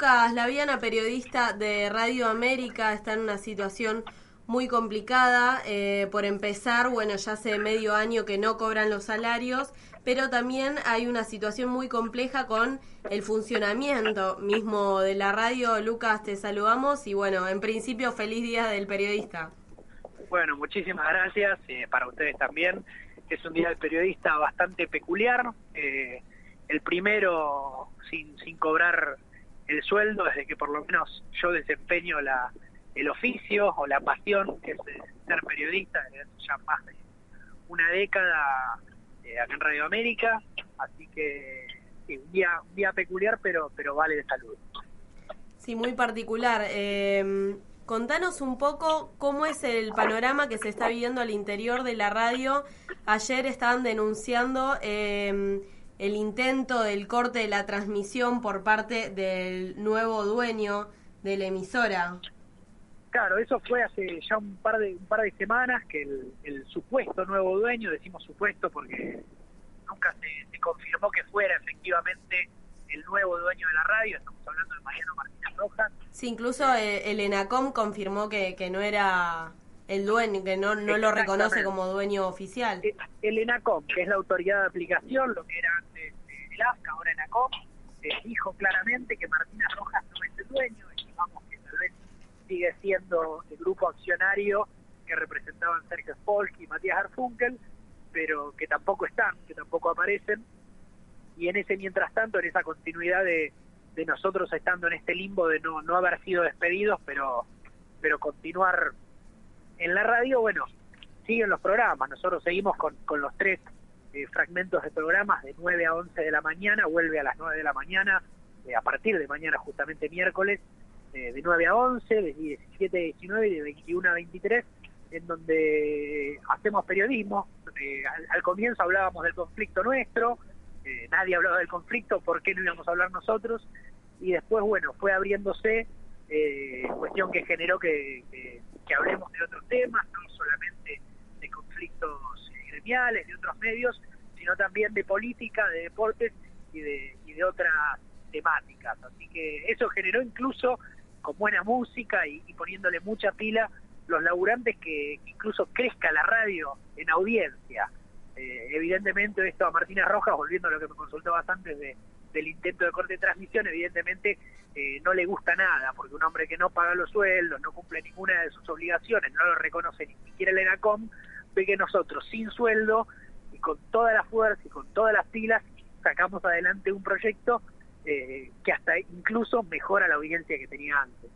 Lucas Laviana, periodista de Radio América, está en una situación muy complicada. Eh, por empezar, bueno, ya hace medio año que no cobran los salarios, pero también hay una situación muy compleja con el funcionamiento mismo de la radio. Lucas, te saludamos y bueno, en principio, feliz día del periodista. Bueno, muchísimas gracias eh, para ustedes también. Es un día del periodista bastante peculiar. Eh, el primero sin, sin cobrar el sueldo desde que por lo menos yo desempeño la, el oficio o la pasión que es ser periodista desde ya más de una década eh, acá en Radio América, así que un día un día peculiar pero pero vale de salud. Sí, muy particular. Eh, contanos un poco cómo es el panorama que se está viviendo al interior de la radio. Ayer estaban denunciando eh, el intento del corte de la transmisión por parte del nuevo dueño de la emisora. Claro, eso fue hace ya un par de un par de semanas que el, supuesto nuevo dueño, decimos supuesto porque nunca se, confirmó que fuera efectivamente el nuevo dueño de la radio, estamos hablando de Mariano Martínez Rojas. Sí, incluso eh, el, ENACOM confirmó que, que no era el dueño, que no, no lo reconoce como dueño oficial. Eh, el ENACOM, que es la autoridad de aplicación, lo que era ahora ENACOM, eh, dijo claramente que Martínez Rojas no es el dueño, estimamos que tal vez sigue siendo el grupo accionario que representaban Sergio Spolk y Matías Arfunkel, pero que tampoco están, que tampoco aparecen. Y en ese mientras tanto, en esa continuidad de, de nosotros estando en este limbo de no, no haber sido despedidos, pero, pero continuar en la radio, bueno, siguen los programas. Nosotros seguimos con, con los tres eh, fragmentos de programas de 9 a 11 de la mañana, vuelve a las 9 de la mañana, eh, a partir de mañana, justamente miércoles, eh, de 9 a 11, de 17 a 19 y de 21 a 23, en donde hacemos periodismo. Al, al, comienzo hablábamos del conflicto nuestro, nadie hablaba del conflicto, ¿por qué no íbamos a hablar nosotros? Y después, bueno, fue abriéndose, cuestión que generó que, que que hablemos de otros temas, no solamente de conflictos gremiales, de otros medios, sino también de política, de deportes y de, y de otras temáticas. Así que eso generó incluso con buena música y, poniéndole mucha pila los laburantes que, incluso crezca la radio en audiencia. Eh, evidentemente esto a Martina Rojas, volviendo a lo que me consultabas antes de, del intento de corte de transmisión, evidentemente eh, no le gusta nada, porque un hombre que no paga los sueldos, no cumple ninguna de sus obligaciones, no lo reconoce ni siquiera el ENACOM, ve que nosotros sin sueldo y con toda la fuerza y con todas las pilas sacamos adelante un proyecto eh, que hasta incluso mejora la audiencia que tenía antes.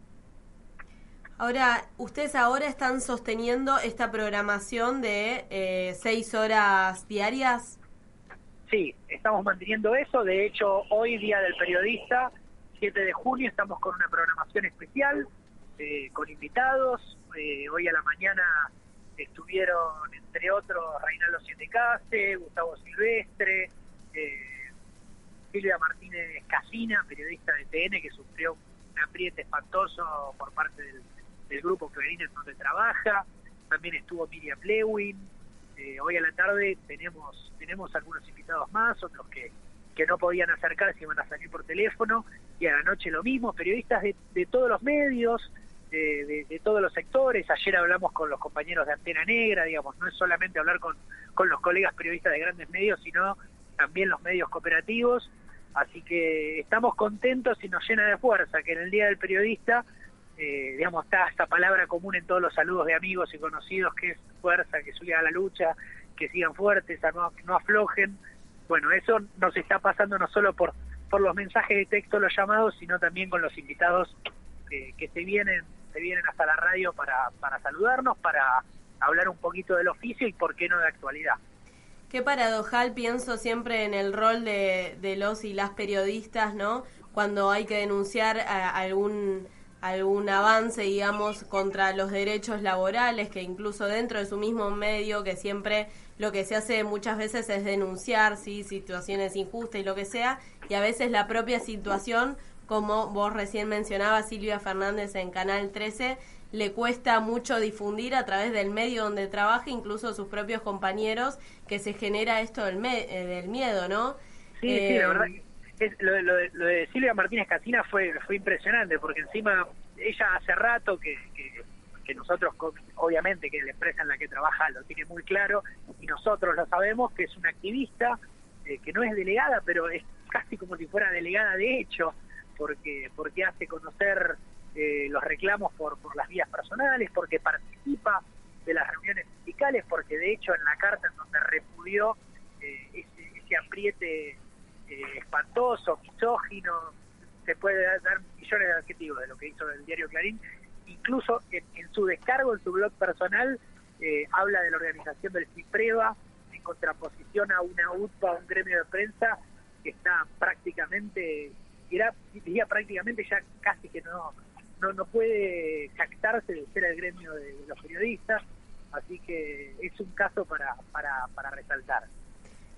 Ahora, ustedes ahora están sosteniendo esta programación de eh, seis horas diarias. Sí, estamos manteniendo eso. De hecho, hoy, Día del Periodista, 7 de junio, estamos con una programación especial, eh, con invitados. Eh, hoy a la mañana estuvieron, entre otros, Reinaldo Sietecase, Gustavo Silvestre, eh, Silvia Martínez Casina, periodista de TN, que sufrió un apriete espantoso por parte del, grupo Clarín en donde trabaja. También estuvo Miriam Lewin. hoy a la tarde tenemos, tenemos algunos invitados más, otros que que no podían acercarse y iban a salir por teléfono, y a la noche lo mismo, periodistas de, de todos los medios, de, todos los sectores, ayer hablamos con los compañeros de Antena Negra, digamos, no es solamente hablar con, con los colegas periodistas de grandes medios, sino también los medios cooperativos, así que estamos contentos y nos llena de fuerza que en el Día del Periodista, eh, digamos, está esta palabra común en todos los saludos de amigos y conocidos, que es fuerza, que suya a la lucha, que sigan fuertes, no, no aflojen, bueno, eso nos está pasando no solo por, por los mensajes de texto, los llamados, sino también con los invitados que se vienen se vienen hasta la radio para, para saludarnos, para hablar un poquito del oficio y por qué no de actualidad. Qué paradojal pienso siempre en el rol de, de los y las periodistas, ¿no? cuando hay que denunciar algún algún avance, digamos, contra los derechos laborales, que incluso dentro de su mismo medio, que siempre lo que se hace muchas veces es denunciar ¿sí? situaciones injustas y lo que sea, y a veces la propia situación, como vos recién mencionabas, Silvia Fernández en Canal 13, le cuesta mucho difundir a través del medio donde trabaja, incluso sus propios compañeros, que se genera esto del, eh, del miedo, ¿no? Sí, sí, la eh, verdad lo, de, Silvia Martínez Casina fue, fue impresionante, porque encima ella hace rato que, que, nosotros, obviamente que la empresa en la que trabaja lo tiene muy claro, y nosotros lo sabemos, que es una activista, eh, que no es delegada, pero es casi como si fuera delegada de hecho, porque, porque hace conocer eh, los reclamos por, las vías personales, porque participa de las reuniones sindicales, porque de hecho en la carta en donde repudió eh, ese, ese apriete eh, espantoso, misógino, se puede dar, millones de adjetivos de lo que hizo el diario Clarín, incluso en, su descargo, en su blog personal, eh, habla de la organización del CIPREVA en contraposición a una UTPA, un gremio de prensa que está prácticamente, era, diría prácticamente ya casi que no, no, no puede jactarse de ser el gremio de, los periodistas, así que es un caso para, para, para resaltar.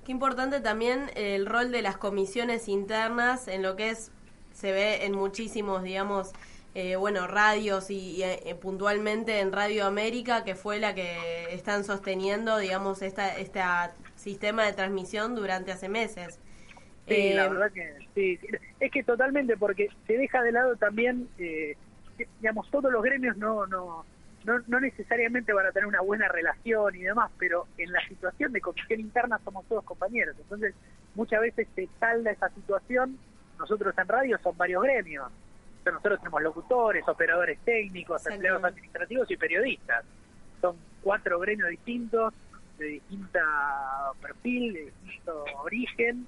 Qué importante también el rol de las comisiones internas en lo que es, se ve en muchísimos, digamos, eh, bueno, radios y, eh, puntualmente en Radio América, que fue la que están sosteniendo, digamos, esta, este sistema de transmisión durante hace meses. Sí, la eh, verdad que sí, es que totalmente, porque se deja de lado también, digamos, todos los gremios no, no, no, no necesariamente van a tener una buena relación y demás, pero en la situación de comisión interna somos todos compañeros. Entonces, muchas veces se salda esa situación. Nosotros en radio son varios gremios. nosotros tenemos locutores, operadores técnicos, empleados administrativos y periodistas. Son cuatro gremios distintos, de distinta perfil, de distinto origen.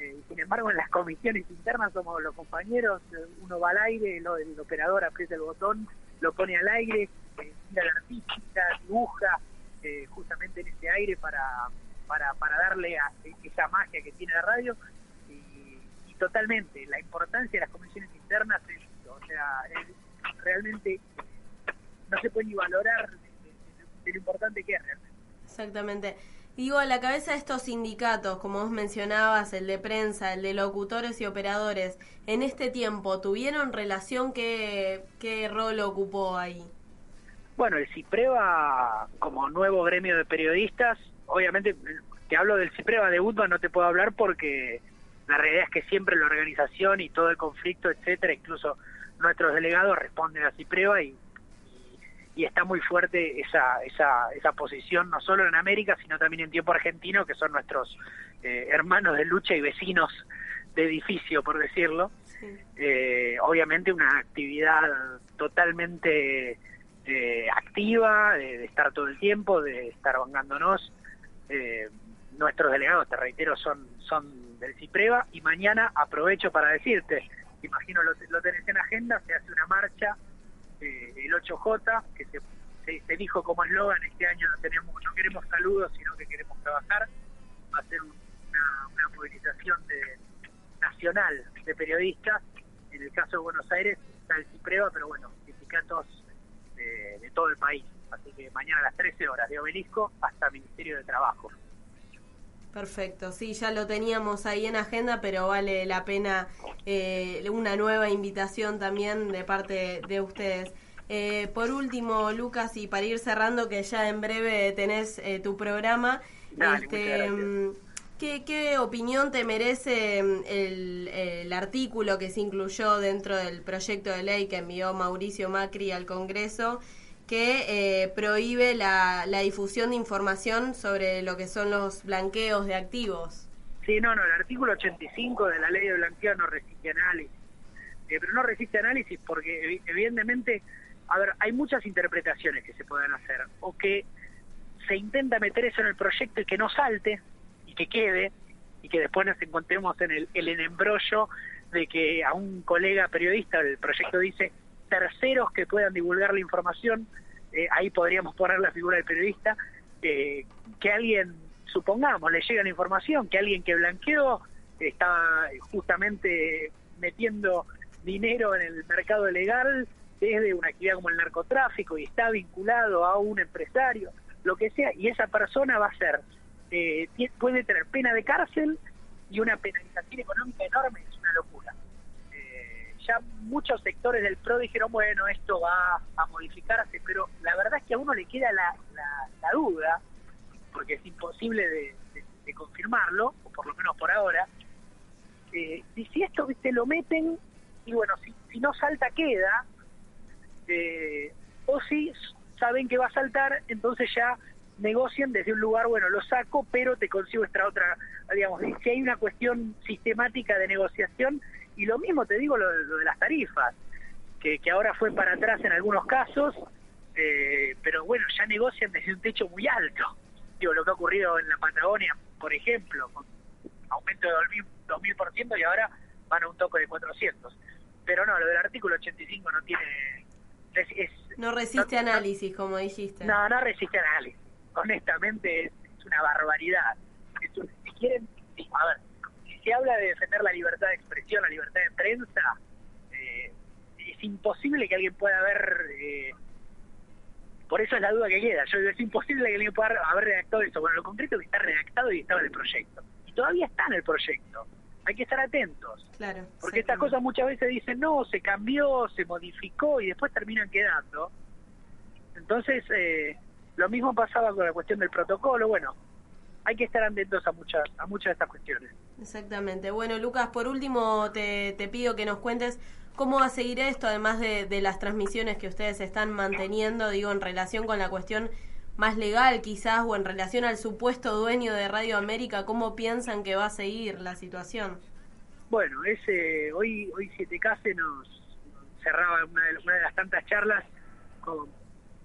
Eh, sin embargo, en las comisiones internas somos los compañeros, uno va al aire, el, el operador aprieta el botón, lo pone al aire, la artística, dibuja eh, justamente en ese aire para, para, para darle a esa magia que tiene la radio y, totalmente la importancia de las comisiones internas es, o sea, realmente no se puede ni valorar de, lo importante que es realmente. Exactamente. Digo, a la cabeza de estos sindicatos, como vos mencionabas, el de prensa, el de locutores y operadores, en este tiempo, ¿tuvieron relación? ¿Qué, qué rol ocupó ahí? Bueno, el CIPREVA, como nuevo gremio de periodistas, obviamente te hablo del CIPREVA de UTBA, no te puedo hablar porque la realidad es que siempre la organización y todo el conflicto, etcétera, incluso nuestros delegados responden a CIPREVA y, y, está muy fuerte esa, esa, esa posición, no solo en América, sino también en tiempo argentino, que son nuestros eh, hermanos de lucha y vecinos de edificio, por decirlo. Eh, obviamente una actividad totalmente eh, activa, de, estar todo el tiempo, de estar vengándonos. Eh, nuestros delegados, te reitero, son, son del CIPREVA y mañana aprovecho para decirte, imagino lo, lo tenés en agenda, se hace una marcha, eh, el 8J, que se, se, dijo como eslogan, este año no, tenemos, no queremos saludos, sino que queremos trabajar, va a ser una, una movilización de, nacional de periodistas, en el caso de Buenos Aires está el CIPREVA, pero bueno, sindicatos de, todo el país. Así que mañana a las 13 horas de Obelisco hasta Ministerio de Trabajo. Perfecto, sí, ya lo teníamos ahí en agenda, pero vale la pena eh, una nueva invitación también de parte de ustedes. Eh, por último, Lucas, y para ir cerrando, que ya en breve tenés eh, tu programa, este, mm, ¿qué, ¿qué, opinión te merece mm, el, el, artículo que se incluyó dentro del proyecto de ley que envió Mauricio Macri al Congreso que eh, prohíbe la, la, difusión de información sobre lo que son los blanqueos de activos. Sí, no, no, el artículo 85 de la ley de blanqueo no resiste análisis. Eh, pero no resiste análisis porque evidentemente, a ver, hay muchas interpretaciones que se pueden hacer. O que se intenta meter eso en el proyecto y que no salte y que quede y que después nos encontremos en el, el embrollo de que a un colega periodista el proyecto dice terceros que puedan divulgar la información, eh, ahí podríamos poner la figura del periodista, eh, que alguien, supongamos, le llega la información, que alguien que blanqueó está justamente metiendo dinero en el mercado legal desde una actividad como el narcotráfico y está vinculado a un empresario, lo que sea, y esa persona va a ser, eh, puede tener pena de cárcel y una penalización económica enorme, ya muchos sectores del PRO dijeron, bueno, esto va a modificarse, pero la verdad es que a uno le queda la, la, duda, porque es imposible de, confirmarlo, o por lo menos por ahora, eh, y si esto viste lo meten, y bueno, si, si no salta queda, eh, o si saben que va a saltar, entonces ya negocian desde un lugar, bueno, lo saco, pero te consigo esta otra, digamos, si hay una cuestión sistemática de negociación, y lo mismo te digo lo, de las tarifas, que, que, ahora fue para atrás en algunos casos, eh, pero bueno, ya negocian desde un techo muy alto. Digo, lo que ha ocurrido en la Patagonia, por ejemplo, con aumento de 2000%, 2000% y ahora van a un toque de 400. Pero no, lo del artículo 85 no tiene... no resiste análisis, como dijiste. No, no resiste análisis honestamente es, una barbaridad. si quieren, a ver, se habla de defender la libertad de expresión, la libertad de prensa, eh, es imposible que alguien pueda haber... Eh, por eso es la duda que queda. Yo digo, es imposible que alguien pueda haber redactado eso. Bueno, lo concreto es que está redactado y estaba en el proyecto. Y todavía está en el proyecto. Hay que estar atentos. Claro. Porque estas cosas muchas veces dicen, no, se cambió, se modificó y después terminan quedando. Entonces, eh, lo mismo pasaba con la cuestión del protocolo, bueno, hay que estar atentos a muchas, a muchas de estas cuestiones. Exactamente. Bueno, Lucas, por último te, te pido que nos cuentes cómo va a seguir esto, además de, de las transmisiones que ustedes están manteniendo, digo, en relación con la cuestión más legal quizás o en relación al supuesto dueño de Radio América, ¿cómo piensan que va a seguir la situación? Bueno, ese hoy hoy 7K se nos cerraba una de, una de las tantas charlas con,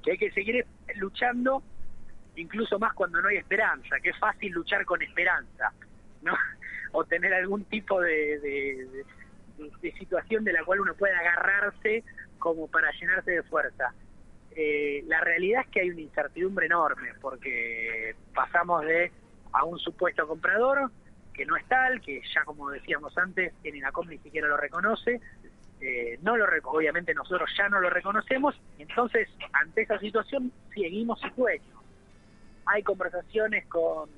que hay que seguir luchando incluso más cuando no hay esperanza, que es fácil luchar con esperanza, ¿no? O tener algún tipo de, de, situación de la cual uno pueda agarrarse como para llenarse de fuerza. Eh, la realidad es que hay una incertidumbre enorme, porque pasamos de a un supuesto comprador que no es tal, que ya como decíamos antes, en INACOM ni siquiera lo reconoce, eh, no lo obviamente nosotros ya no lo reconocemos, entonces ante esa situación seguimos y sueños. Hay conversaciones con,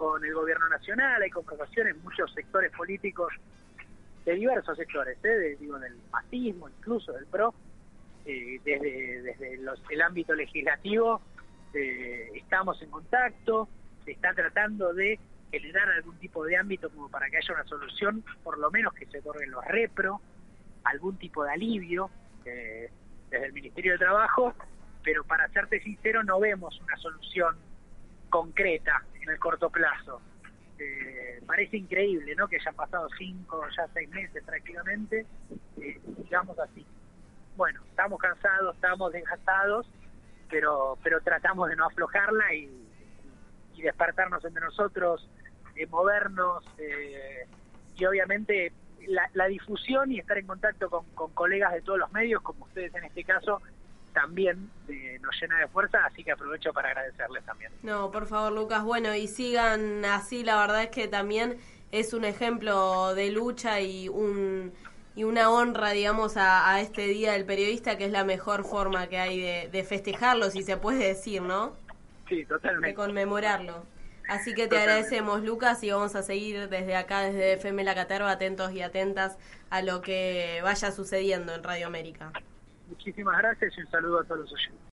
con el gobierno nacional, hay conversaciones muchos sectores políticos de diversos sectores, ¿eh? digo del masismo, incluso del PRO, eh, desde, desde el ámbito legislativo eh, estamos en contacto, se está tratando de generar algún tipo de ámbito como para que haya una solución, por lo menos que se otorguen los repro, algún tipo de alivio eh, desde el Ministerio de Trabajo, pero para serte sincero no vemos una solución concreta en el corto plazo. Eh, parece increíble, ¿no? Que hayan pasado cinco, ya seis meses prácticamente, eh, digamos así. Bueno, estamos cansados, estamos desgastados, pero pero tratamos de no aflojarla y, y despertarnos entre nosotros, de movernos y obviamente la, difusión y estar en contacto con, colegas de todos los medios, como ustedes en este caso, también eh, nos llena de fuerza, así que aprovecho para agradecerles también. No, por favor, Lucas, bueno, y sigan así, la verdad es que también es un ejemplo de lucha y un y una honra, digamos, a, este Día del Periodista, que es la mejor forma que hay de, de festejarlo, si se puede decir, ¿no? Sí, totalmente. De conmemorarlo. Así que te agradecemos, Lucas, y vamos a seguir desde acá, desde FM La Caterva, atentos y atentas a lo que vaya sucediendo en Radio América. Muchísimas gracias y un saludo a todos los oyentes.